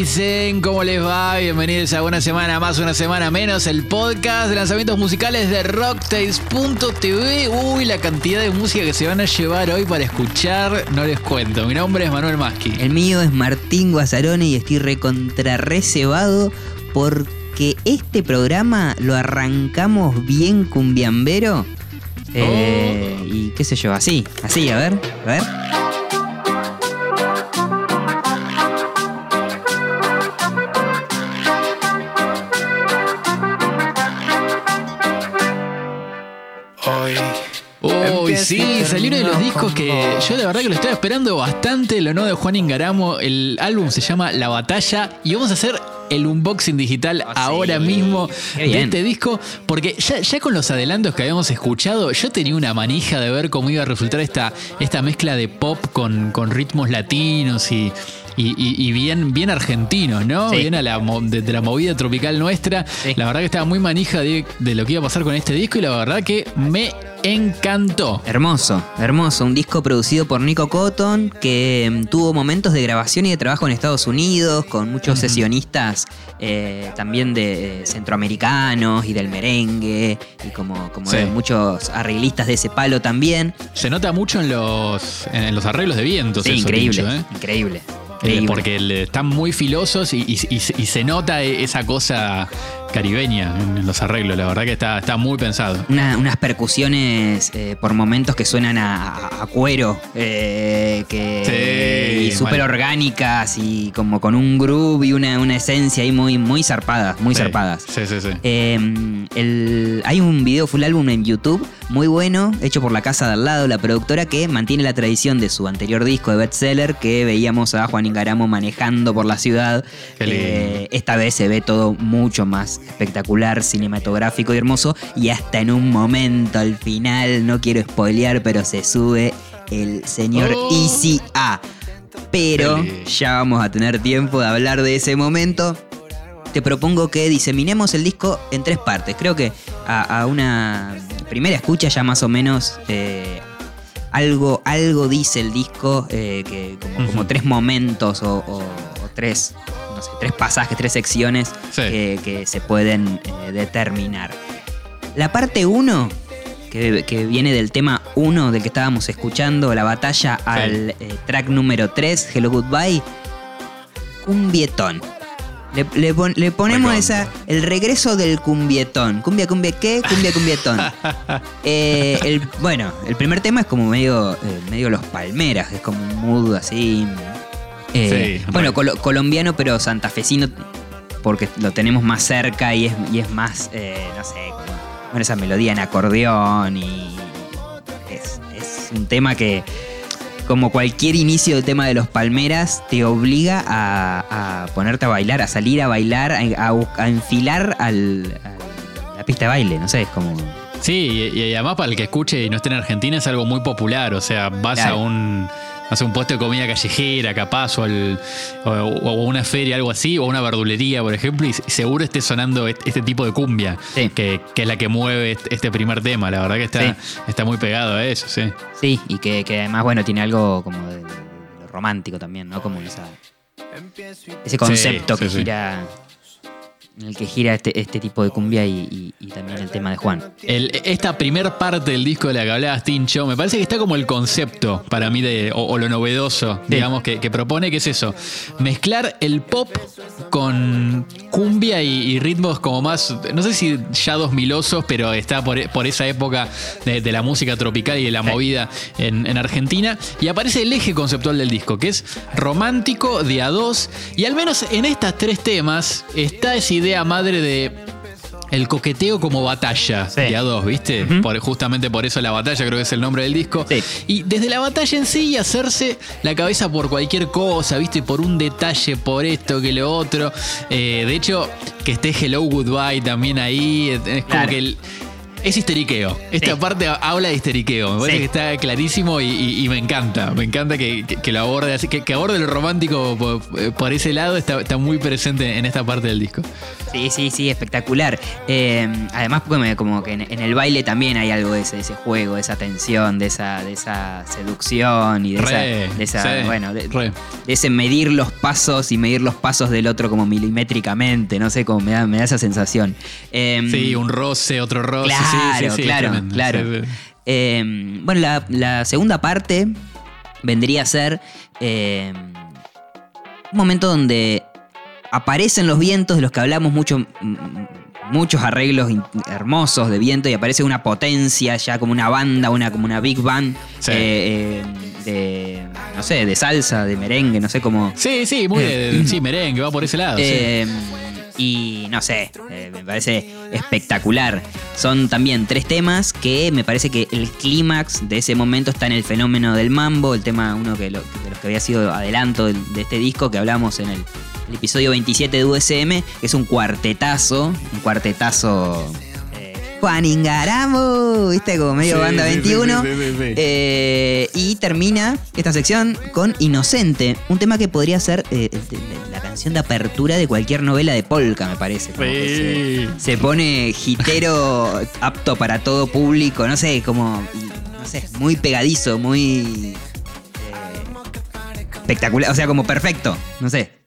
dicen? ¿Cómo les va? Bienvenidos a una semana más, una semana menos, el podcast de lanzamientos musicales de rocktails.tv. Uy, la cantidad de música que se van a llevar hoy para escuchar, no les cuento. Mi nombre es Manuel Maschi. El mío es Martín Guazzarone y estoy recontra reservado porque este programa lo arrancamos bien cumbiambero. Eh, Oh. Y qué sé yo, así, así, a ver, a ver. Uno de los discos que yo de verdad que lo estaba esperando bastante, lo nuevo de Juan Ingaramo. El álbum se llama La Batalla y vamos a hacer el unboxing digital Oh, sí. ahora mismo Qué de bien. este disco, porque ya, ya con los adelantos que habíamos escuchado, yo tenía una manija de ver cómo iba a resultar esta, esta mezcla de pop con, con ritmos latinos y, y- y- y bien, bien argentinos, ¿no? Sí. Bien a la, de, de la movida tropical nuestra. Sí. La verdad que estaba muy manija de, de lo que iba a pasar con este disco y la verdad que me encantó. Hermoso, hermoso. Un disco producido por Nico Cotton que mm, tuvo momentos de grabación y de trabajo en Estados Unidos con muchos sesionistas eh, también de eh, centroamericanos y del merengue y como, como Sí. de muchos arreglistas de ese palo también. Se nota mucho en los, en los arreglos de vientos. Sí, eso, increíble, ¿eh? increíble. Porque le- están muy filosos y, y- se nota esa cosa caribeña en los arreglos. La verdad que está, está muy pensado. Una- unas percusiones eh, por momentos que suenan a, cuero, eh, que, Sí, y súper orgánicas y como con un groove y una, una esencia ahí muy, muy zarpadas, muy Sí, zarpadas. Sí, sí, sí. Eh, el- hay un video full álbum en YouTube muy bueno, hecho por la casa de al lado, la productora que mantiene la tradición de su anterior disco de bestseller que veíamos a Juan Ingaramo manejando por la ciudad. Eh, esta vez se ve todo mucho más espectacular, cinematográfico y hermoso. Y hasta en un momento al final, no quiero spoilear, pero se sube el señor Oh. Easy A. Pero ya vamos a tener tiempo de hablar de ese momento te propongo que diseminemos el disco en tres partes. Creo que a, a una primera escucha ya más o menos eh, algo, algo dice el disco, eh, que como, tres momentos o, o- o tres, no sé, tres pasajes, tres secciones Sí. que, que se pueden eh, determinar. La parte 1, que, que viene del tema 1 del que estábamos escuchando, la batalla al eh, track número 3, Hello Goodbye, cumbietón. Le, le pon- le ponemos esa, el regreso del cumbietón. Cumbia, cumbia, ¿qué? Cumbia, cumbietón. Eh, el, bueno, el primer tema es como medio, medio los palmeras, es como un mood así. Eh, Sí, bueno, colombiano, pero santafesino, porque lo tenemos más cerca y es, y es más, eh, no sé, bueno, esa melodía en acordeón y es, es un tema que, como cualquier inicio de tema de los palmeras, te obliga a, a ponerte a bailar, a salir a bailar, a, a enfilar al, a la pista de baile, no sé, es como... Sí, y, y además para el que escuche y no esté en Argentina es algo muy popular. O sea, vas Claro. a un. No sé, un puesto de comida callejera, capaz, o, al- o- o una feria, algo así, o una verdulería, por ejemplo, y seguro esté sonando est- este tipo de cumbia, Sí. que, que es la que mueve est- este primer tema. La verdad que está, está muy pegado a eso, sí. Sí, y que, que además, bueno, tiene algo como de, de- de lo romántico también, ¿no? Como esa, ese concepto Sí, que gira, en el que gira este, este tipo de cumbia y, y- y también el tema de Juan. El- esta primer parte del disco de la que hablabas, Tincho, me parece que está como el concepto para mí de, o, o lo novedoso, Sí. digamos, que, que propone, que es eso, mezclar el pop con cumbia y, y ritmos como más, no sé si ya dos milosos, pero está por, por esa época de, de la música tropical y de la Sí. movida en, en Argentina, y aparece el eje conceptual del disco, que es romántico de a dos, y al menos en estas tres temas está esa idea madre de el coqueteo como batalla Sí. de a dos, ¿viste? Por- justamente por eso la batalla creo que es el nombre del disco. Sí. Y desde la batalla en sí hacerse la cabeza por cualquier cosa, ¿viste? Por un detalle, por esto, que lo otro. Eh, de hecho, que esté Hello Goodbye también ahí. Es como Claro. que el- es histeriqueo. Esta Sí. parte habla de histeriqueo. Me parece Sí. que está clarísimo y, y- y me encanta. Me encanta que, que- que lo aborde así, que, que aborde lo romántico por, por ese lado. Está, está muy presente en esta parte del disco. Sí, sí, sí, espectacular. Eh, además, porque me- como que en, en el baile también hay algo de ese, de ese juego, de esa tensión, de esa, de esa seducción y de esa, Re, de esa- sí, bueno, de, ese medir los pasos y medir los pasos del otro como milimétricamente, no sé, como me da, me da esa sensación. Eh, Sí, un roce, otro roce. sí, Claro, sí, claro, tremendo. claro. Eh, bueno, la, la segunda parte vendría a ser eh, un momento donde aparecen los vientos de los que hablamos mucho, muchos arreglos hermosos de viento y aparece una potencia ya como una banda, una como una big band Sí. eh, eh, de no sé, de salsa, de merengue, no sé cómo. Sí, sí, muy de, sí, merengue, va por ese lado. sí. Y no sé, eh, me parece espectacular. Son también tres temas que me parece que el clímax de ese momento está en el fenómeno del mambo, el tema uno que lo- de los que había sido adelanto del- de este disco que hablamos en el, el episodio 27 de USM, que es un cuartetazo, un cuartetazo... Juan Ingaramo, viste, como medio Sí, banda sí, sí, 21. sí, sí, sí, sí. Eh, y termina esta sección con Inocente, un tema que podría ser eh, la canción de apertura de cualquier novela de polka, me parece. como que Sí. se, se pone gitero apto para todo público, no sé, como, no sé, muy pegadizo, muy eh, espectacular, o sea, como perfecto, no sé.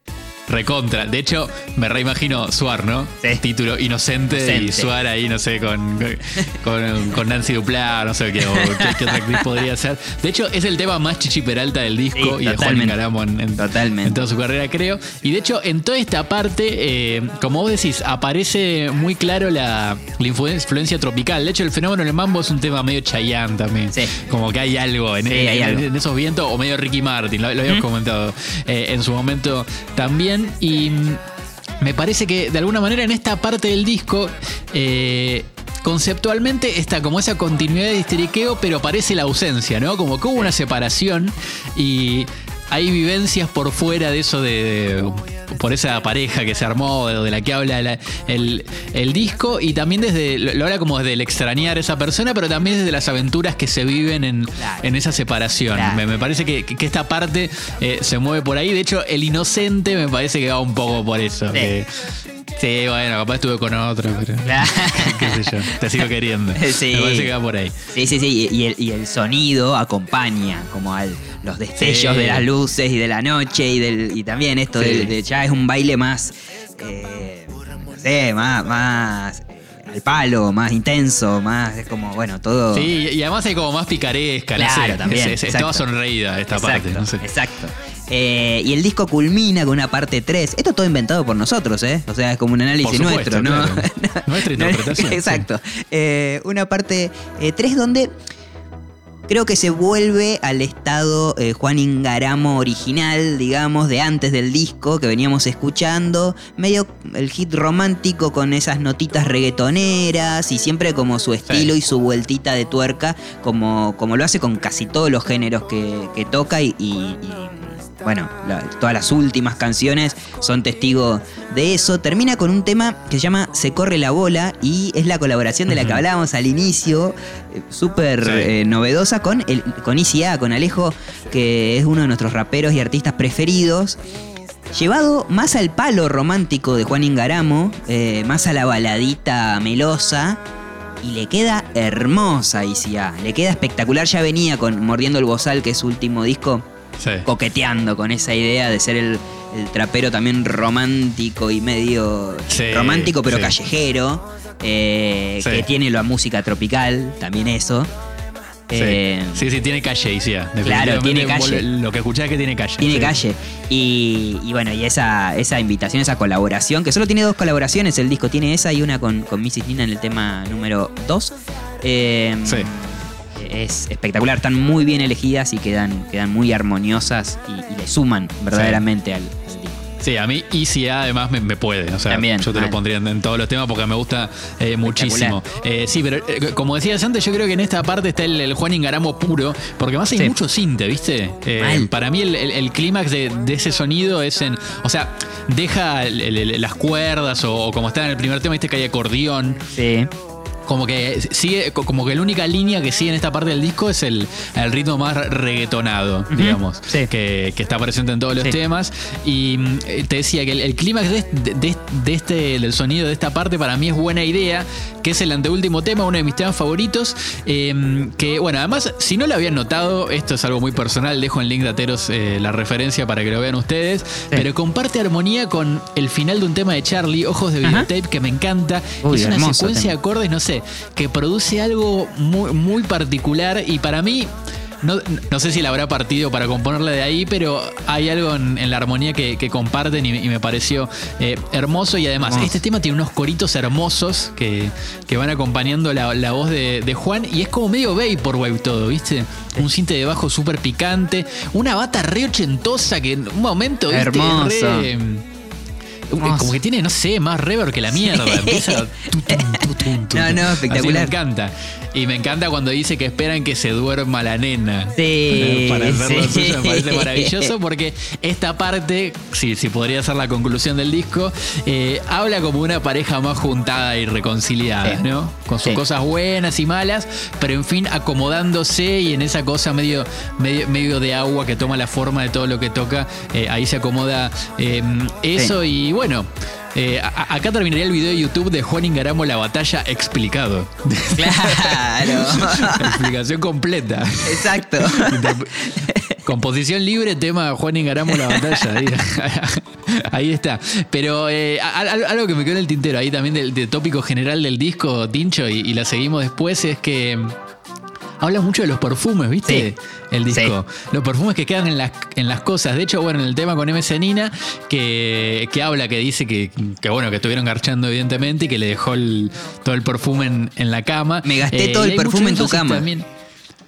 Recontra. De hecho, me reimagino Suar, ¿no? Sí. Título Inocente, y. Suar ahí, no sé, con, con, con Nancy Duplá, no sé qué, o qué, qué otra actriz podría ser. De hecho, es el tema más chichi peralta del disco Sí, y de Juan. Ingaramo en, en- Totalmente. en toda su carrera, creo. Y de hecho, en toda esta parte, eh, como vos decís, aparece muy claro la, la influen- influencia tropical. De hecho, el fenómeno del mambo es un tema medio Chayanne también. Sí. Como que hay algo en, Sí, en- hay en- algo. en esos vientos, o medio Ricky Martin, lo, lo habíamos comentado eh, en su momento también. Y me parece que de alguna manera en esta parte del disco. eh, Conceptualmente está como esa continuidad de histeriqueo, pero parece la ausencia, ¿no? Como que hubo una separación y hay vivencias por fuera de eso de, de- por esa pareja que se armó, de, de la que habla la- el, el disco, y también desde, lo habla como desde el extrañar a esa persona, pero también desde las aventuras que se viven en, Claro. en esa separación. Claro. Me, me parece que, que esta parte eh, se mueve por ahí. De hecho, el inocente me parece que va un poco por eso. Sí. que- sí, bueno, capaz estuve con otro, pero. Claro. qué sé yo. Te sigo queriendo. Sí. Me parece que va por ahí. Sí, sí, sí, y y el, y el sonido acompaña como al los destellos Sí. de las luces y de la noche y del y también esto Sí. de, de- ya es un baile más, eh, no sé, más, más eh, al palo, más intenso, más, es como, bueno, todo... Sí, y además hay como más picaresca, no Claro, sé. también, Es- sonreída esta exacto, parte. No sé. exacto. Eh, y el disco culmina con una parte 3. Esto todo inventado por nosotros, ¿eh? O sea, es como un análisis Por supuesto, nuestro, ¿no? claro. Nuestra interpretación. Exacto. Eh, una parte 3 donde creo que se vuelve al estado eh, Juan Ingaramo original, digamos, de antes del disco que veníamos escuchando. Medio el hit romántico con esas notitas reggaetoneras y siempre como su estilo y su vueltita de tuerca, como, como lo hace con casi todos los géneros que, que toca y, y- y, bueno, la- todas las últimas canciones son testigo de eso. Termina con un tema que se llama Se corre la bola y es la colaboración de la que hablábamos al inicio, eh, súper Sí. eh, novedosa con, el, con Easy A, con Alejo, que es uno de nuestros raperos y artistas preferidos. Llevado más al palo romántico de Juan Ingaramo, eh, más a la baladita melosa, y le queda hermosa Easy A, le queda espectacular. Ya venía con Mordiendo el Bozal, que es su último disco, Sí. coqueteando con esa idea de ser el, el trapero también romántico y medio Sí, romántico pero sí. callejero, eh, que tiene la música tropical, también eso. Sí. Eh, sí, sí, tiene calle, Isia. Claro, tiene calle. Lo que escuchás es que tiene calle. Tiene calle. Y, y bueno, y esa, esa invitación, esa colaboración, que solo tiene dos colaboraciones el disco, tiene esa y una con, con Mrs. Nina en el tema número 2. Sí. Es espectacular, están muy bien elegidas y quedan, quedan muy armoniosas y, y le suman verdaderamente al, al disco. Sí, a mí Easy A además me, me puede. O sea, También, yo te lo pondría en, en todos los temas porque me gusta eh, muchísimo. Eh, sí, pero eh, como decías antes, yo creo que en esta parte está el, el Juan Ingaramo puro, porque además hay Sí. mucho cinte, ¿viste? Para mí el, el- el clímax de, de ese sonido es en. O sea, deja las cuerdas o, o como está en el primer tema, viste que hay acordeón. Sí. Como que sigue, co- como que la única línea que sigue en esta parte del disco es el, el ritmo más reggaetonado, digamos, sí. que, que está presente en todos los Sí. temas. Y mm, eh, te decía que el, el clímax de, de- este, del sonido de esta parte para mí es buena idea, que es el anteúltimo tema, uno de mis temas favoritos. eh, que bueno, además, si no lo habían notado, esto es algo muy personal, dejo en link de Ateros eh, la referencia para que lo vean ustedes, pero comparte armonía con el final de un tema de Charlie, Ojos de Ajá. Videotape, que me encanta. Uy, es una secuencia tema. de acordes, no sé, que produce algo muy, muy particular y para mí. No, no sé si la habrá partido para componerla de ahí, pero hay algo en, en la armonía que, que comparten y, y me pareció eh, hermoso. Y además, Hermoso. este tema tiene unos coritos hermosos que, que van acompañando la, la voz de, de Juan. Y es como medio Vaporwave todo, ¿viste? Un cinte de bajo súper picante. Una bata re ochentosa que en un momento, ¿viste? Hermoso. Re, Hermoso. como que tiene, no sé, más reverb que la mierda. Empieza. tu, tu, tu, No, no, Así espectacular. me encanta. Y me encanta cuando dice que esperan que se duerma la nena. Sí, Para hacer lo sí. suyo me parece maravilloso porque esta parte, si, si podría ser la conclusión del disco, eh, habla como una pareja más juntada y reconciliada, Sí. ¿no? Con sus Sí. cosas buenas y malas, pero en fin, acomodándose y en esa cosa medio, medio, medio de agua que toma la forma de todo lo que toca, eh, ahí se acomoda eh, eso y bueno. Eh, a- a- acá terminaría el video de YouTube de Juan Ingaramo La Batalla explicado. Claro. Explicación completa. Exacto. Composición libre, tema Juan Ingaramo la batalla. Ahí, ahí está. Pero eh, algo que me quedó en el tintero ahí también del, del tópico general del disco, Tincho, y, y la seguimos después, es que habla mucho de los perfumes, ¿viste? Sí. El disco. Los perfumes que quedan en las, en las cosas. De hecho, bueno, en el tema con MC Nina, que, que habla, que dice que, que, bueno, que estuvieron garchando evidentemente y que le dejó el- todo el perfume en, en la cama. Me gasté todo y el perfume en tu cama. también.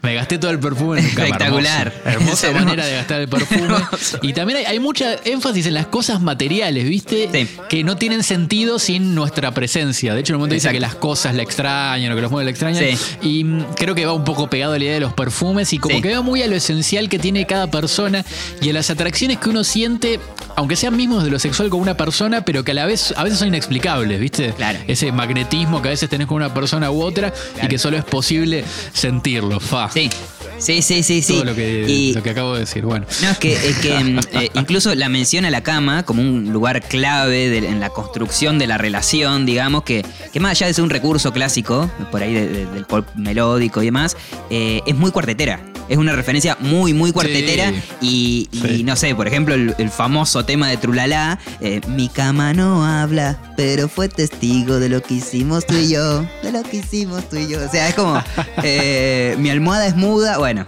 Me gasté todo el perfume en cama. Espectacular. Hermoso. Hermosa hermoso. manera de gastar el perfume. Y también hay, hay mucha énfasis en las cosas materiales, ¿viste? Sí. Que no tienen sentido sin nuestra presencia. De hecho, en un momento dice que las cosas la extrañan o que los muebles la extrañan. Sí. Y mm, creo que va un poco pegado a la idea de los perfumes y como Sí. que va muy a lo esencial que tiene cada persona y a las atracciones que uno siente, aunque sean mismos de lo sexual con una persona, pero que a la vez a veces son inexplicables, ¿viste? Claro. Ese magnetismo que a veces tenés con una persona u otra y que solo es posible sentirlo. Fa. Sí. Sí, sí, sí, sí. Todo lo que, Y- lo que acabo de decir. Bueno. No, es que, es que mm, eh, incluso la menciona la cama como un lugar clave de- en la construcción de la relación, digamos, que, que más allá de ser un recurso clásico, por ahí de- de- del pop melódico y demás, eh, es muy cuartetera. Es una referencia muy, muy cuartetera. Y, y Sí. no sé, por ejemplo, el, el famoso tema de Trulala, eh, mi cama no habla, pero fue testigo de lo que hicimos tú y yo, de lo que hicimos tú y yo. O sea, es como, eh, mi almohada es muda, bueno.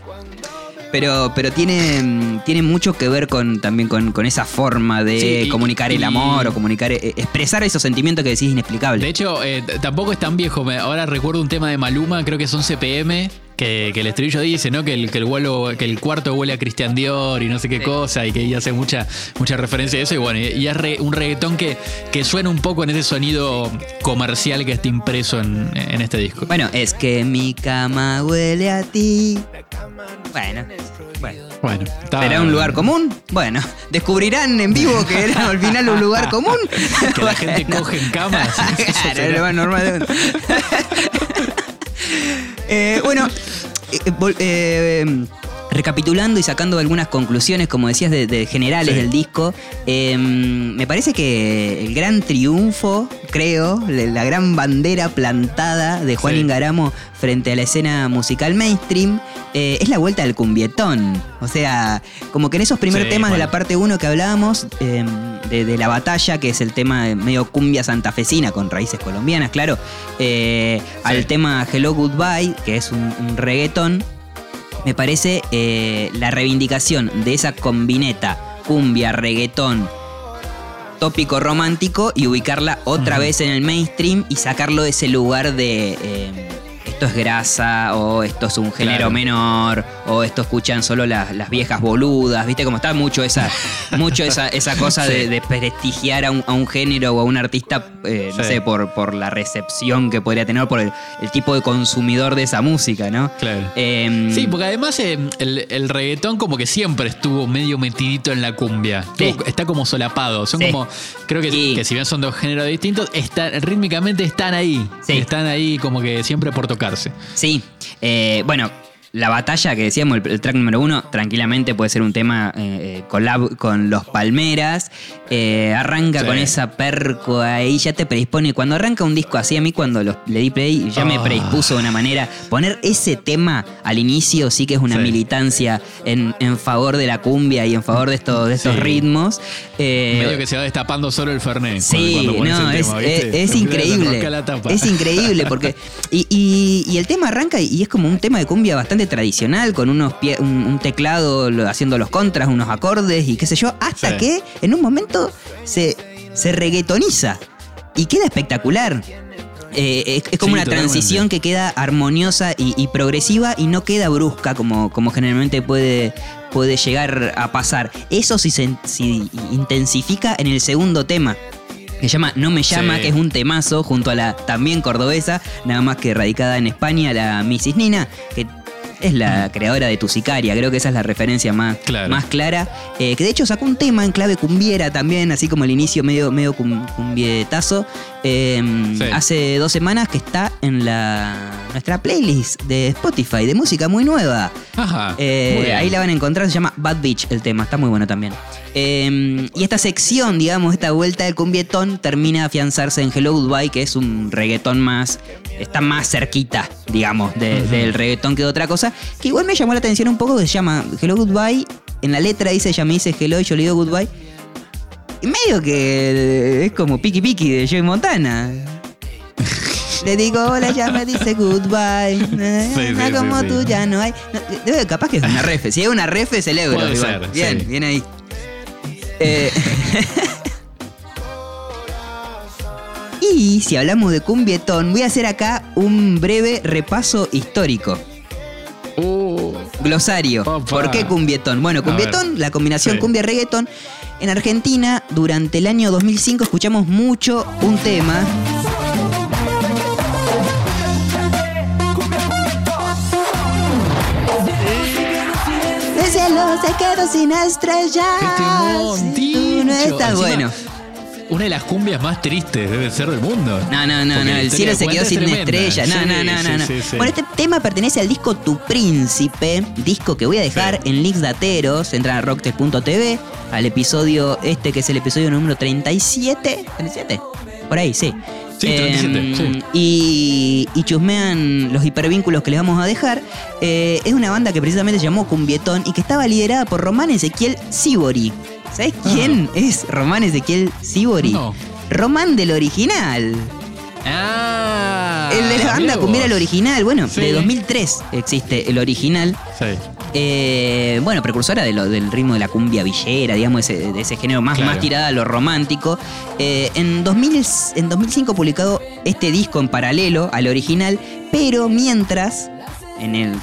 Pero, pero tiene, tiene mucho que ver con también con, con esa forma de Sí, y- comunicar el y- amor o comunicar, eh, expresar esos sentimientos que decís inexplicables. De hecho, eh, tampoco es tan viejo. Ahora recuerdo un tema de Maluma, creo que es 11 pm, que, que el estribillo dice, ¿no? Que el, que el vuelo, que el cuarto huele a Christian Dior y no sé qué Sí. cosa, y que ella hace mucha, mucha referencia a eso. Y bueno, y, es re- un reggaetón que, que suena un poco en ese sonido comercial que está impreso en, en este disco. Bueno, es que mi cama huele a ti. Bueno, bueno. Bueno, está- ¿Será un lugar común? Bueno, descubrirán en vivo que era al final un lugar común. Que la gente coge en camas. Claro, normal. Eh, bueno, eh, eh, recapitulando y sacando algunas conclusiones, como decías, de, de generales Sí. del disco, eh, me parece que el gran triunfo, creo, la gran bandera plantada de Juan Sí. Ingaramo frente a la escena musical mainstream eh, es la vuelta del cumbietón. O sea, como que en esos primeros Sí, temas de la parte 1 que hablábamos, eh, de, de la batalla, que es el tema medio cumbia santafesina con raíces colombianas, claro, eh, al tema Hello Goodbye, que es un, un reggaetón, me parece eh, la reivindicación de esa combineta cumbia, reggaetón, tópico romántico y ubicarla otra vez en el mainstream y sacarlo de ese lugar de... eh, esto es grasa, o esto es un género Claro. menor, o esto escuchan solo las, las viejas boludas, ¿viste? Como está mucho esa, mucho esa, esa cosa de, Sí. de prestigiar a un, a un género o a un artista, eh, no sé, por, por la recepción que podría tener, por el, el tipo de consumidor de esa música, ¿no? Claro. Em, Sí, porque además eh, el, el reggaetón como que siempre estuvo medio metidito en la cumbia. Sí. Está como solapado. Son como, creo que, que si bien son dos géneros distintos, están, rítmicamente están ahí. Están ahí como que siempre por Sí, eh, bueno, la batalla que decíamos, el, el track número uno, tranquilamente puede ser un tema eh, eh, collab con los Palmeras. Eh, arranca Sí. con esa perco ahí, ya te predispone. Cuando arranca un disco así, a mí cuando los, le di play, ya me Ah. predispuso de una manera. Poner ese tema al inicio sí que es una Sí. militancia en, en favor de la cumbia y en favor de estos, de estos Sí. ritmos. Eh, Medio que se va destapando solo el Fernet. Sí, cuando pones no, es, tema, es- increíble. Es increíble porque. Y, y- y el tema arranca y es como un tema de cumbia bastante tradicional, con unos pie- un, un teclado haciendo los contras, unos acordes y qué sé yo, hasta Sí. que en un momento se, se reggaetoniza y queda espectacular. Eh, es, es como Sí, una transición que queda armoniosa y, y progresiva y no queda brusca como, como generalmente puede, puede llegar a pasar. Eso sí se sí intensifica en el segundo tema. Que se llama No me llama, Sí. que es un temazo junto a la también cordobesa, nada más que radicada en España, la Mrs. Nina, que es la creadora de Tu Sicaria, creo que esa es la referencia más, Claro. más clara. Eh, que de hecho sacó un tema en clave cumbiera también, así como el inicio medio, medio cum- cumbietazo. eh, Sí. Hace dos semanas que está en la nuestra playlist de Spotify de música muy nueva. Ajá. Eh, muy ahí la van a encontrar, se llama Bad Beach el tema, está muy bueno también. Eh, y esta sección, digamos, esta vuelta del cumbietón termina a afianzarse en Hello Goodbye, que es un reggaetón más, está más cerquita, digamos, de- del reggaetón que de otra cosa, que igual me llamó la atención un poco, que se llama Hello Goodbye, en la letra dice, ella me dice Hello y yo le digo Goodbye. Y medio que es como Piki Piki de Joey Montana. Le digo hola, ya me dice goodbye. sí, Nada sí, como sí. tú ya no hay. No, debe- capaz que es una refe. Si es una refe, celebro. Puede igual. ser, bien, bien ahí. Eh, y si hablamos de cumbietón, voy a hacer acá un breve repaso histórico. Uh, Glosario. ¿Por qué cumbietón? Bueno, cumbietón, la combinación Sí. cumbia-reggaetón. En Argentina, durante el año 2005, escuchamos mucho un tema. Cielo se quedó sin estrellas. Si tú no estás Encima, bueno. Una de las cumbias más tristes debe ser del mundo. No, no, no, Porque no, el cielo se que quedó sin es estrellas. No, Sí, no, no, no, no. sí, sí. Bueno, este tema pertenece al disco Tu Príncipe, disco que voy a dejar en links dateros. Entran a rocktes.tv, al episodio este que es el episodio número 37. ¿37? Por ahí, sí. Sí, 37, Em, sí. Y, y chusmean los hipervínculos que les vamos a dejar. Eh, es una banda que precisamente se llamó Cumbietón y que estaba liderada por Román Ezequiel Sibori. ¿Sabes quién es Román Ezequiel Sibori? No. Román del original. Ah. El de la banda Cumbiera, el original. Bueno, Sí. de 2003 existe el original. Sí. Eh, bueno, precursora de lo- del ritmo de la cumbia villera, digamos, ese- de ese género más, Claro. más tirada a lo romántico. Eh, en, 2000, en 2005 publicado este disco en paralelo al original, pero mientras, en el,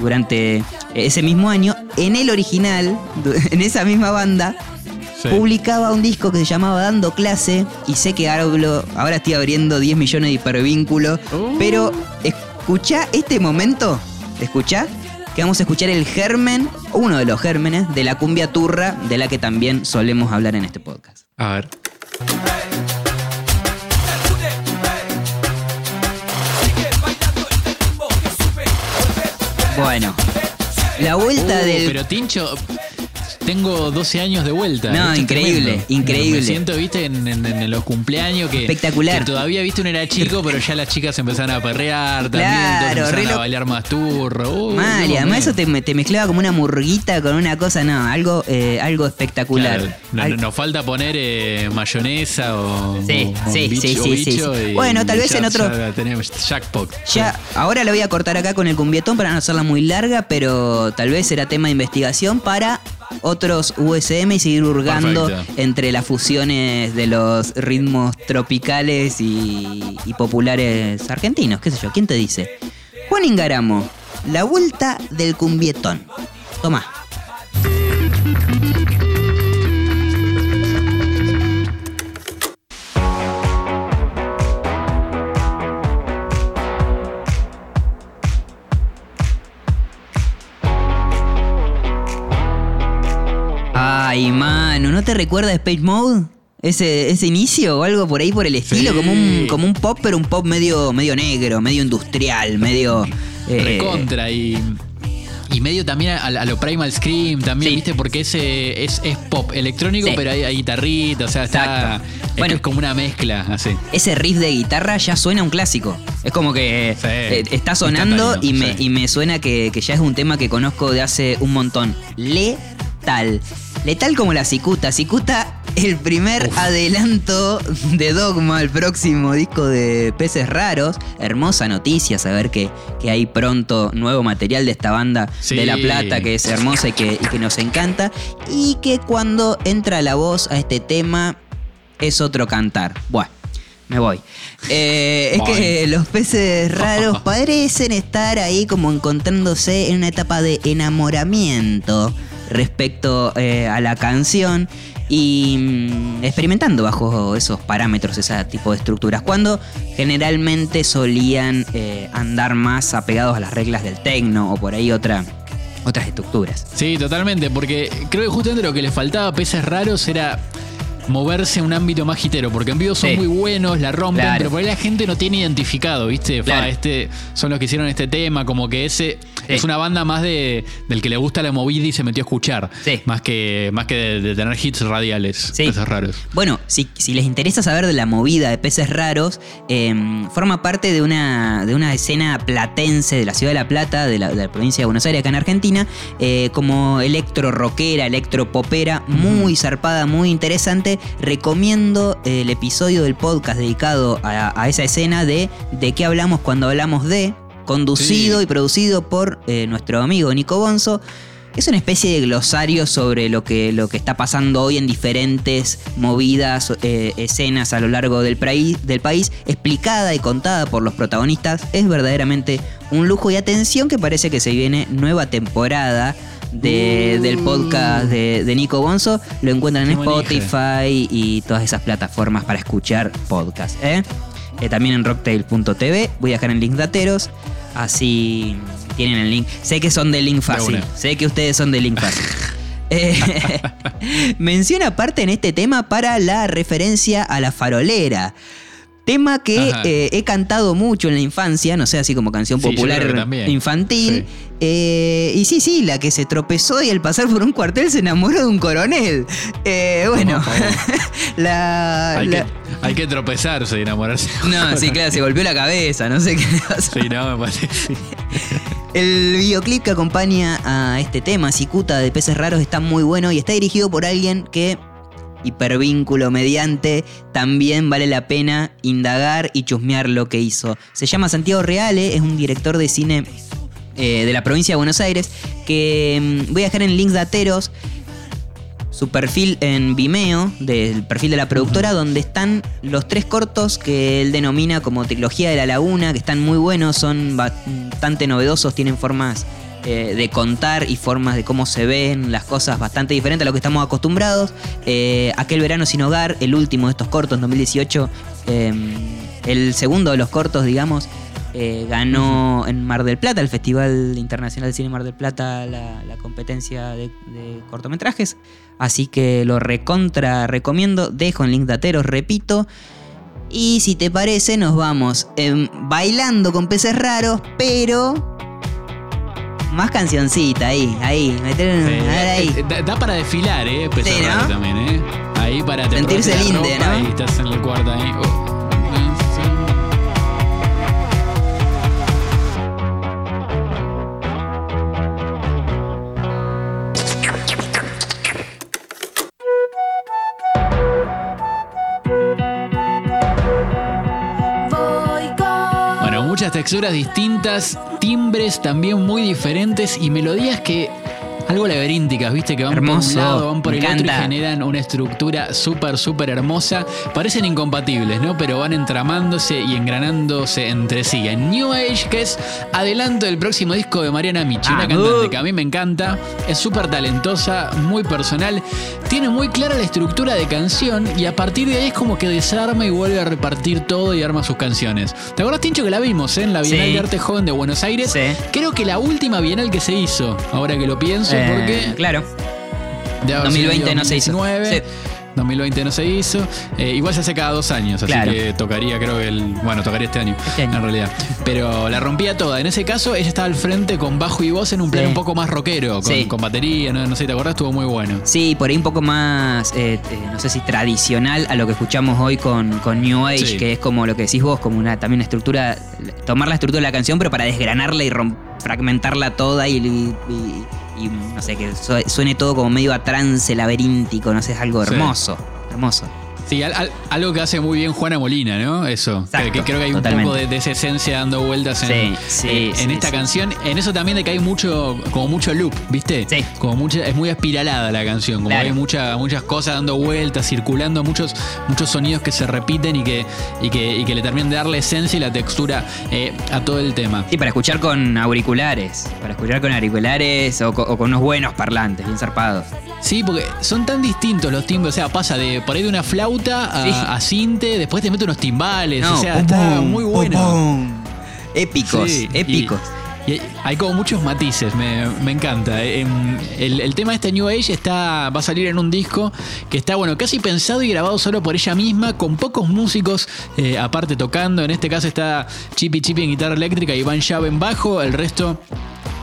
durante ese mismo año, en el original, en esa misma banda, Sí. publicaba un disco que se llamaba Dando Clase y sé que hablo, ahora estoy abriendo 10 millones de hipervínculos, Uh. pero escucha este momento, escucha que vamos a escuchar el germen, uno de los gérmenes de la cumbia turra de la que también solemos hablar en este podcast. A ver. Bueno, la vuelta Uh, del Pero Tincho, tengo 12 años de vuelta. No, Esto increíble, increíble. Me siento, viste, en, en- en los cumpleaños que. Espectacular. que todavía, viste, uno era chico, pero ya las chicas empezaban a perrear también. Claro, re a bailar más turro. Mal, y además eso te, me- te mezclaba como una murguita con una cosa, no, algo, eh, algo espectacular. Claro, no- Al- Nos falta poner eh, mayonesa o. Sí, o sí, bicho- sí, sí, bicho sí. y Bueno, tal vez ya- en otro- ya tenemos jackpot. Ya, ahora lo voy a cortar acá con el cumbietón para no hacerla muy larga, pero tal vez será tema de investigación para otros USM y seguir hurgando Perfecto. entre las fusiones de los ritmos tropicales y, y populares argentinos, qué sé yo, ¿quién te dice? Juan Ingaramo, la vuelta del cumbietón. Toma. Ay, mano, ¿no te recuerda Space Mode? Ese, ese inicio o algo por ahí por el estilo, Sí. como, un, como un pop, pero un pop medio, medio negro, medio industrial, medio... eh, Recontra y. Y medio también a, a lo Primal Scream, también, Sí. ¿viste? Porque ese es, es pop electrónico, Sí. pero hay, hay guitarrita, o sea, está. Es, Bueno. es como una mezcla, así. ese riff de guitarra ya suena un clásico. Es como que Sí. eh, está sonando y me, y me suena que, que ya es un tema que conozco de hace un montón. Letal. Letal como la cicuta. Cicuta, el primer Uf. adelanto de Dogma, el próximo disco de Peces Raros. Hermosa noticia saber que, que hay pronto nuevo material de esta banda Sí. de La Plata, que es hermosa y que, y que nos encanta. Y que cuando entra la voz a este tema es otro cantar. Bueno, me voy. Eh, es que los peces raros parecen estar ahí como encontrándose en una etapa de enamoramiento respecto eh, a la canción y mm, experimentando bajo esos parámetros, ese tipo de estructuras, cuando generalmente solían eh, andar más apegados a las reglas del tecno o por ahí otra, otras estructuras. Sí, totalmente, porque creo que justamente lo que le faltaba a peces raros era moverse a un ámbito más gitero, porque en vivo son Sí. muy buenos, la rompen, Claro. pero por ahí la gente no tiene identificado, ¿viste? Fa, Claro. este, son los que hicieron este tema, como que ese es una banda más de del que le gusta la movida y se metió a escuchar, Sí. más que más que de, de tener hits radiales, Sí. peces raros. Bueno, si, si les interesa saber de la movida de peces raros, eh, forma parte de una, de una escena platense de la ciudad de La Plata, de la, de la provincia de Buenos Aires, acá en Argentina, eh, como electro rockera, electro popera, muy zarpada, muy interesante. Recomiendo eh, el episodio del podcast dedicado a, a esa escena de de qué hablamos cuando hablamos de, conducido Sí. y producido por eh, nuestro amigo Nico Bonzo. Es una especie de glosario sobre lo que, lo que está pasando hoy en diferentes movidas, eh, escenas a lo largo del, país, explicada y contada por los protagonistas. Es verdaderamente un lujo y atención que parece que se viene nueva temporada de- del podcast de, de Nico Bonzo. Lo encuentran en. Spotify y todas esas plataformas para escuchar podcast. ¿eh? Eh, también en rocktail.tv. Voy a dejar en link dateros. Así tienen el link. Sé que son de link fácil. Sé que ustedes son de link fácil. Eh, menciona aparte en este tema para la referencia a la farolera. Tema que eh, he cantado mucho en la infancia, no sé, así como canción popular infantil. Sí. Eh, y sí, sí, la que se tropezó y al pasar por un cuartel se enamoró de un coronel. Eh, bueno, la, Hay, la- que, hay que tropezarse y enamorarse. No, sí, claro, se golpeó la cabeza, no sé qué pasó. Sí, no, me parece. El videoclip que acompaña a este tema, Cicuta de Peces Raros, está muy bueno y está dirigido por alguien que, hipervínculo mediante, también vale la pena indagar y chusmear lo que hizo. Se llama Santiago Reale, es un director de cine eh, de la provincia de Buenos Aires, que mm, voy a dejar en links dateros su perfil en Vimeo, del perfil de la productora, donde están los tres cortos que él denomina como Trilogía de la Laguna, que están muy buenos, son bastante novedosos, tienen formas eh, de contar y formas de cómo se ven las cosas bastante diferentes a lo que estamos acostumbrados. Eh, Aquel verano sin hogar, el último de estos cortos, en 2018, eh, el segundo de los cortos, digamos, eh, ganó en Mar del Plata, el Festival Internacional de Cine Mar del Plata, la, la competencia de, de cortometrajes. Así que lo recontra recomiendo. Dejo en link dateros, repito. Y si te parece, nos vamos em, bailando con peces raros, pero. Más cancioncita ahí, ahí, meter, Sí, a ver ahí. eh, Da, da para desfilar, ¿eh? Peces Sí, ¿no? raros también, ¿eh? Ahí para te Sentirse linde, ¿no? Y estás en el cuarto ahí. Oh. Texturas distintas, timbres también muy diferentes y melodías que algo laberínticas, viste, que van por un lado, van por me el otro y generan una estructura súper, súper hermosa. Parecen incompatibles, ¿no? Pero van entramándose y engranándose entre sí. En New Age, que es adelanto del próximo disco de Mariana Michi, una Ah, cantante uh. que a mí me encanta, es súper talentosa, muy personal, tiene muy clara la estructura de canción y a partir de ahí es como que desarma y vuelve a repartir todo y arma sus canciones. ¿Te acuerdas, Tincho, que la vimos eh, en la Bienal Sí. de Arte Joven de Buenos Aires? Sí. Creo que la última Bienal que se hizo, ahora que lo pienso, Eh, porque... Claro. de haber 2020 sido no se hizo. 2019, Sí. 2020 no se hizo. Eh, igual se hace cada dos años, así Claro. que tocaría, creo que el. Bueno, tocaría este año, Este año. en realidad. Pero la rompía toda. En ese caso, ella estaba al frente con bajo y voz en un plan Sí. un poco más rockero, con, Sí. con batería, no, no sé, ¿te acordás? Estuvo muy bueno. Sí, por ahí un poco más, eh, eh, no sé si tradicional a lo que escuchamos hoy con, con New Age, Sí. que es como lo que decís vos, como una también una estructura, tomar la estructura de la canción, pero para desgranarla y rom- fragmentarla toda y, y- y- y, no sé, que su- suene todo como medio a trance laberíntico, no sé, es algo Sí. hermoso, hermoso. Sí, al- al- algo que hace muy bien Juana Molina, ¿no? Eso. Exacto, que creo que hay un totalmente. poco de, de esa esencia dando vueltas en, Sí, sí, en- en sí, esta canción. En eso también de que hay mucho, como mucho loop, ¿viste? Sí. Como mucha, es muy espiralada la canción, como Claro. hay mucha, muchas cosas dando vueltas, circulando, muchos, muchos sonidos que se repiten y que, y que, y que le terminan de dar la esencia y la textura eh, a todo el tema. Sí, para escuchar con auriculares, para escuchar con auriculares o, o con unos buenos parlantes, bien zarpados. Sí, porque son tan distintos los timbres, o sea, pasa de por ahí de una flauta a, Sí. a cinte, después te mete unos timbales, o sea, pum, está pum, muy bueno. pum. Épicos, Sí, épicos. Y hay- hay como muchos matices, me, me encanta. Em, El, el tema de este New Age está, va a salir en un disco que está bueno, casi pensado y grabado solo por ella misma, con pocos músicos eh, aparte tocando. En este caso está Chippy Chippy en guitarra eléctrica y Van Shab en bajo, el resto.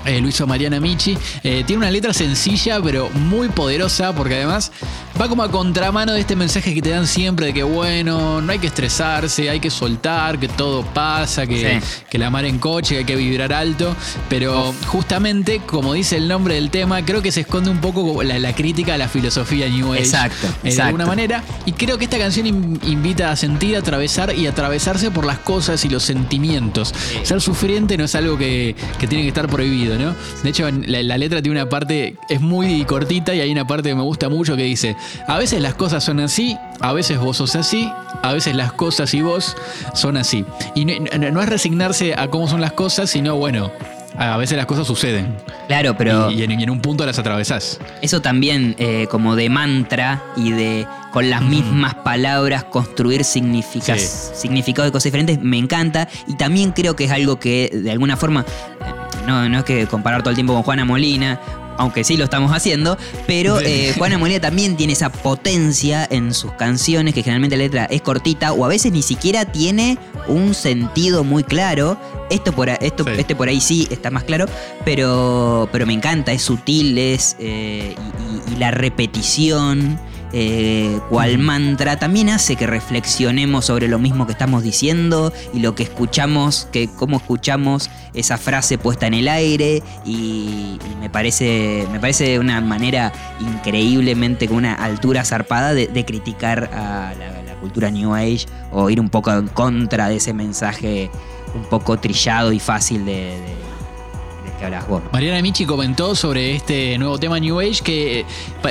Eh, lo hizo Mariana Michi. Eh, tiene una letra sencilla, pero muy poderosa, porque además va como a contramano de este mensaje que te dan siempre de que, bueno, no hay que estresarse, hay que soltar, que todo pasa, que, Sí. que la mar en coche, que hay que vibrar alto. Pero justamente, como dice el nombre del tema, creo que se esconde un poco la, la crítica a la filosofía New Age. Exacto, eh, De alguna manera. Y creo que esta canción in- invita a sentir, a atravesar y atravesarse por las cosas y los sentimientos. Ser sufriente no es algo que, que tiene que estar prohibido, ¿no? De hecho, la, la letra tiene una parte, es muy cortita y hay una parte que me gusta mucho que dice, a veces las cosas son así, a veces vos sos así, a veces las cosas y vos son así. Y no, es resignarse a cómo son las cosas, sino, bueno, a veces las cosas suceden. Claro, pero Y, y en, y en un punto las atravesás. eso también eh, como de mantra y de con las mismas palabras construir significa- Sí. significados de cosas diferentes, me encanta. Y también creo que es algo que de alguna forma, no, no es que comparar todo el tiempo con Juana Molina, aunque sí lo estamos haciendo, pero eh, Juana Molina también tiene esa potencia en sus canciones, que generalmente la letra es cortita o a veces ni siquiera tiene un sentido muy claro. Esto por, esto, Sí. este por ahí sí está más claro, pero, pero me encanta, es sutil, es, eh, y, y- y la repetición. Eh, cual mantra también hace que reflexionemos sobre lo mismo que estamos diciendo y lo que escuchamos, que cómo escuchamos esa frase puesta en el aire y, me parece me parece una manera increíblemente con una altura zarpada de, criticar a la, cultura New Age o ir un poco en contra de ese mensaje un poco trillado y fácil de, que hablas vos. Mariana Michi comentó sobre este nuevo tema New Age que eh,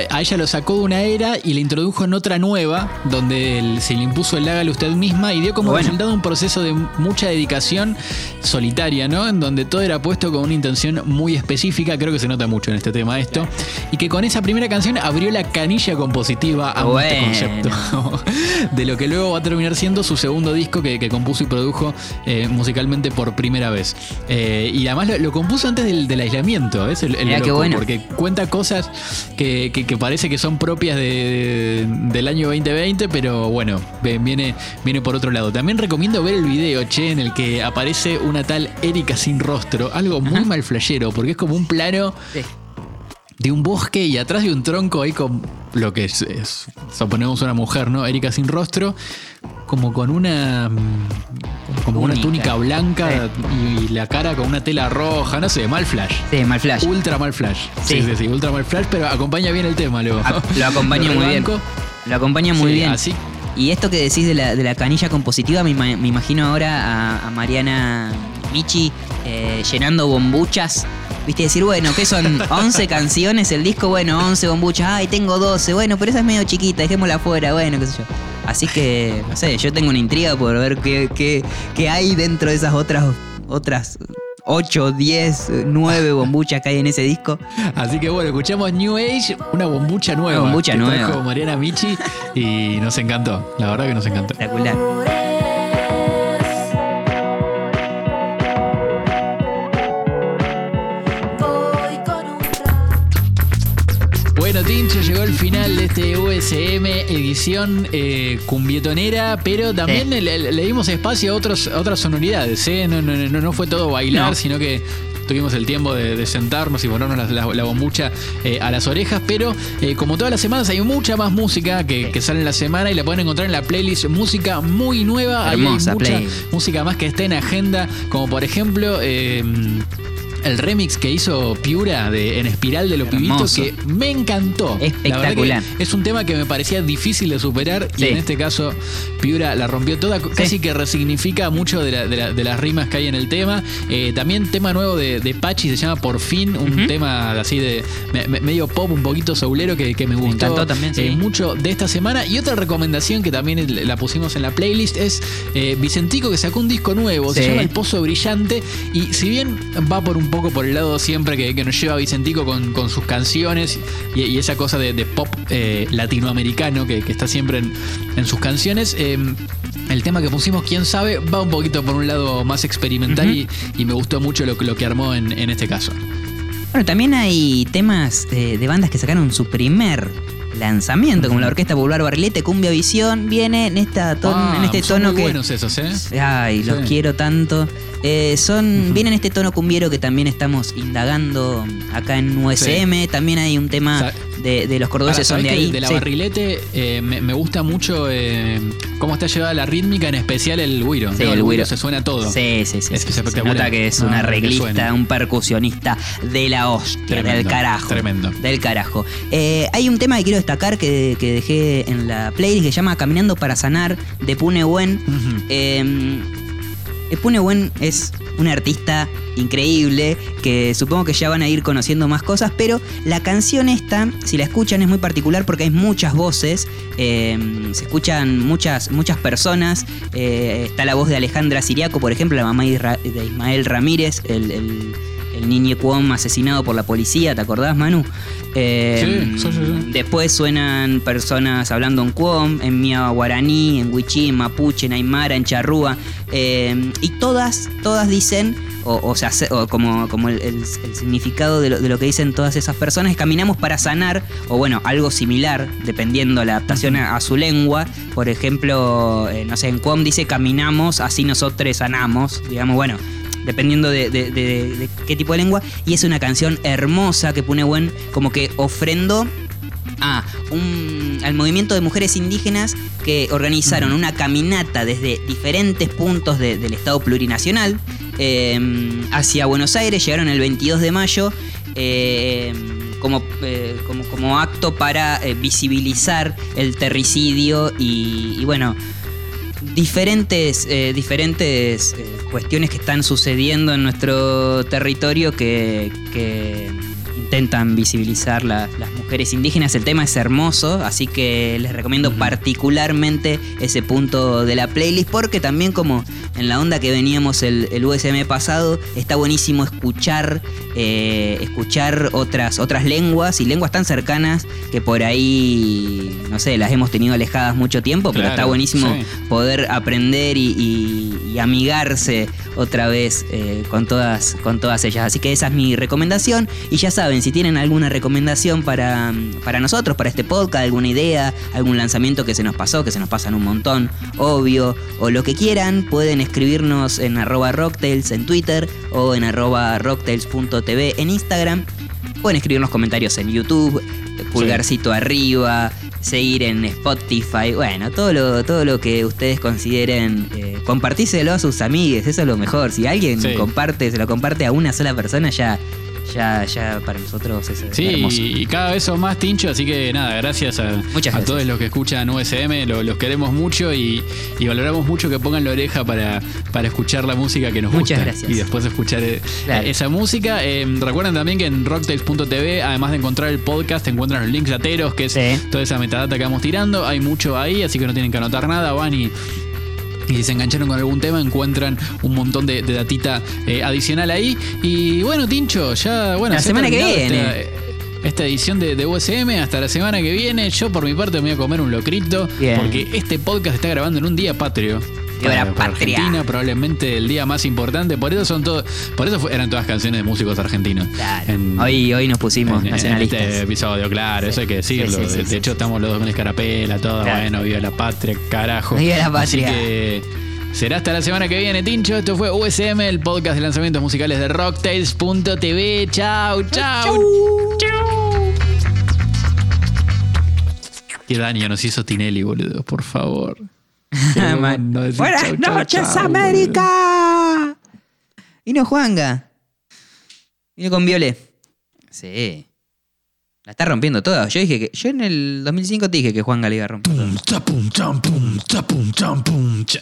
a ella lo sacó de una era y la introdujo en otra nueva, donde se le impuso el hágalo usted misma y dio como Bueno. resultado un proceso de mucha dedicación solitaria, ¿no? En donde todo era puesto con una intención muy específica, creo que se nota mucho en este tema esto, y que con esa primera canción abrió la canilla compositiva a este concepto de lo que luego va a terminar siendo su segundo disco que, que compuso y produjo eh, musicalmente por primera vez. Eh, y además lo, lo compuso antes del, del aislamiento, es el, el Mirá qué loco, bueno. porque cuenta cosas que, que- que parece que son propias de- del año 2020, pero bueno, viene, viene por otro lado. También recomiendo ver el video, che, en el que aparece una tal Erika sin rostro, algo muy mal flashero, porque es como un plano Sí. De un bosque y atrás de un tronco ahí con lo que es, es- suponemos una mujer, ¿no? Erika sin rostro, como con una mm, como una Túnica. túnica blanca y, y la cara con una tela roja, no sé, mal flash. Sí, mal flash. Ultra mal flash. Sí. Sí. sí, sí, ultra mal flash, pero acompaña bien el tema luego. A- lo acompaña muy bien. Lo acompaña muy Sí, bien. Así, Y esto que decís de la, de la canilla compositiva, me, me imagino ahora a, a Mariana Michi eh, llenando bombuchas viste, decir, bueno, ¿qué son 11 canciones el disco? Bueno, 11 bombuchas, ay, tengo 12, bueno, pero esa es medio chiquita, dejémosla afuera, bueno, qué sé yo. Así que, no sé, yo tengo una intriga por ver qué, qué, qué hay dentro de esas otras, otras 8, 10, 9 bombuchas que hay en ese disco. Así que bueno, escuchamos New Age, una bombucha nueva. Una bombucha que nueva. trajo Mariana Michi y nos encantó. La verdad que nos encantó. Espectacular. Llegó el final de este USM edición eh, cumbietonera, pero también Sí. le, le dimos espacio a, otros, a otras sonoridades. ¿eh? No, no, no, no fue todo bailar, No. sino que tuvimos el tiempo de, de sentarnos y ponernos la, la- la bombucha eh, a las orejas, pero eh, como todas las semanas hay mucha más música que, que sale en la semana y la pueden encontrar en la playlist música muy nueva. Hermosa hay mucha playlist. música más que está en agenda, como por ejemplo... eh, el remix que hizo Piura de En Espiral de los Pibitos, que me encantó. La Espectacular. verdad que es un tema que me parecía difícil de superar y en este caso Piura la rompió toda, casi que resignifica mucho de, la- de la- de las rimas que hay en el tema. Eh, también tema nuevo de, de Pachi, se llama Por fin, un tema así de me- me- medio pop, un poquito soulero que, que me gustó también, sí. eh, mucho de esta semana. Y otra recomendación que también la pusimos en la playlist es eh, Vicentico que sacó un disco nuevo, se llama El Pozo Brillante y si bien va por un poco por el lado siempre que, que nos lleva Vicentico con, con sus canciones y, y esa cosa de, pop latinoamericano que, que está siempre en, en sus canciones, eh, el tema que pusimos, quién sabe, va un poquito por un lado más experimental y, y me gustó mucho lo, que- lo que armó en, en este caso. Bueno, también hay temas eh, de bandas que sacaron su primer lanzamiento, como la Orquesta Popular Barrilete, Cumbia Visión, viene en, esta ton- Ah, en este son tono muy que... buenos esos, ¿eh? Ay, los Sí. quiero tanto. Eh, son, Vienen este tono cumbiero que también estamos indagando acá en USM. También hay un tema Sa- de, de los cordobeses Ahora, son de ¿sabés que ahí. De la Sí. barrilete eh, me, me gusta mucho eh, cómo está llevada la rítmica, en especial el güiro. Sí, ¿no? el güiro. se suena todo. Sí, sí, sí. Es sí. Se nota que es No, un arreglista, un percusionista de la hostia, Tremendo, del carajo. tremendo. Del carajo. Eh, hay un tema que quiero destacar que, que dejé en la playlist que se llama Caminando para Sanar de Pune. Eh, Pune Wen es un artista increíble que supongo que ya van a ir conociendo más cosas, pero la canción esta, si la escuchan, es muy particular porque hay muchas voces, eh, se escuchan muchas, muchas personas, eh, está la voz de Alejandra Siriaco, por ejemplo, la mamá de Ismael Ramírez, el, el niño Cuom asesinado por la policía, ¿te acordás, Manu? Eh, Sí, sí, sí. Después suenan personas hablando en Cuom, en Mia Guaraní, en Wichí, en Mapuche, en Aymara, en Charrúa. eh, y todas, todas dicen, o, o sea, se- o como, como el, el- el significado de lo, de lo que dicen todas esas personas, es caminamos para sanar, o bueno, algo similar, dependiendo la adaptación a, a su lengua. Por ejemplo, eh, no sé, en Cuom dice caminamos, así nosotros sanamos. Digamos, bueno, dependiendo de, de- de- de qué tipo de lengua. Y es una canción hermosa que pone buen, como que ofrendó a un, al movimiento de mujeres indígenas que organizaron una caminata desde diferentes puntos de- del Estado plurinacional eh, hacia Buenos Aires. Llegaron el 22 de mayo. eh, como, eh, como, como acto para eh, visibilizar el terricidio y, y bueno, diferentes, eh, diferentes eh, cuestiones que están sucediendo en nuestro territorio que, que intentan visibilizar la- las mujeres indígenas. El tema es hermoso, así que les recomiendo particularmente ese punto de la playlist porque también como en la onda que veníamos el, el USM pasado, está buenísimo escuchar, eh, escuchar otras, otras lenguas y lenguas tan cercanas que por ahí, no sé, las hemos tenido alejadas mucho tiempo, pero está buenísimo sí. poder aprender y, y- y amigarse otra vez eh, con, todas, con todas ellas. Así que esa es mi recomendación. Y ya saben, si tienen alguna recomendación para, para nosotros, para este podcast, alguna idea, algún lanzamiento que se nos pasó, que se nos pasan un montón, obvio, o lo que quieran, pueden escribirnos en arroba rocktails en Twitter o en arroba rocktails.tv en Instagram. Pueden escribirnos comentarios en YouTube, pulgarcito arriba, seguir en Spotify, bueno, todo lo, todo lo que ustedes consideren, eh, compartíselo a sus amigues, eso es lo mejor. Si alguien Sí. comparte, se lo comparte a una sola persona, ya, ya, ya para nosotros es Sí, hermoso. y cada vez son más tincho, así que nada, gracias a, todos los que escuchan USM, lo- los queremos mucho y, y valoramos mucho que pongan la oreja para, para escuchar la música que nos Muchas gusta gracias. y después escuchar eh, Claro. esa música. Eh, recuerden también que en rocktails.tv, además de encontrar el podcast, encuentran los links lateros, que es Sí. toda esa metadata que vamos tirando. Hay mucho ahí, así que no tienen que anotar nada, van y y si se engancharon con algún tema, encuentran un montón de, de datita eh, adicional ahí. Y bueno, Tincho, ya, bueno, La se semana que viene. Esta, esta edición de, de USM. Hasta la semana que viene. Yo, por mi parte, me voy a comer un locrito. Bien. Porque este podcast está grabando en un día patrio. La patria. Argentina, probablemente el día más importante. Por eso son todos. Por eso eran todas canciones de músicos argentinos. Claro. En- hoy, hoy nos pusimos en- este episodio, claro, eso hay que decirlo. Sí, sí, sí, de, hecho, estamos los dos con escarapela, todo. Claro. Bueno, viva la patria, carajo. Viva la patria. Así que será hasta la semana que viene, Tincho. Esto fue USM, el podcast de lanzamientos musicales de Rocktails.tv. Chau, chau. Chau. Qué daño nos hizo Tinelli, boludo, por favor. Buenas chau, noches, chau, América. Y no Juanga. Vino con Viole. Sí. La está rompiendo toda. Yo dije que. Yo en el 2005 te dije que Juanga le iba a romper. Pum, cha, pum, cham, pum, cha, pum, cham, pum, cha.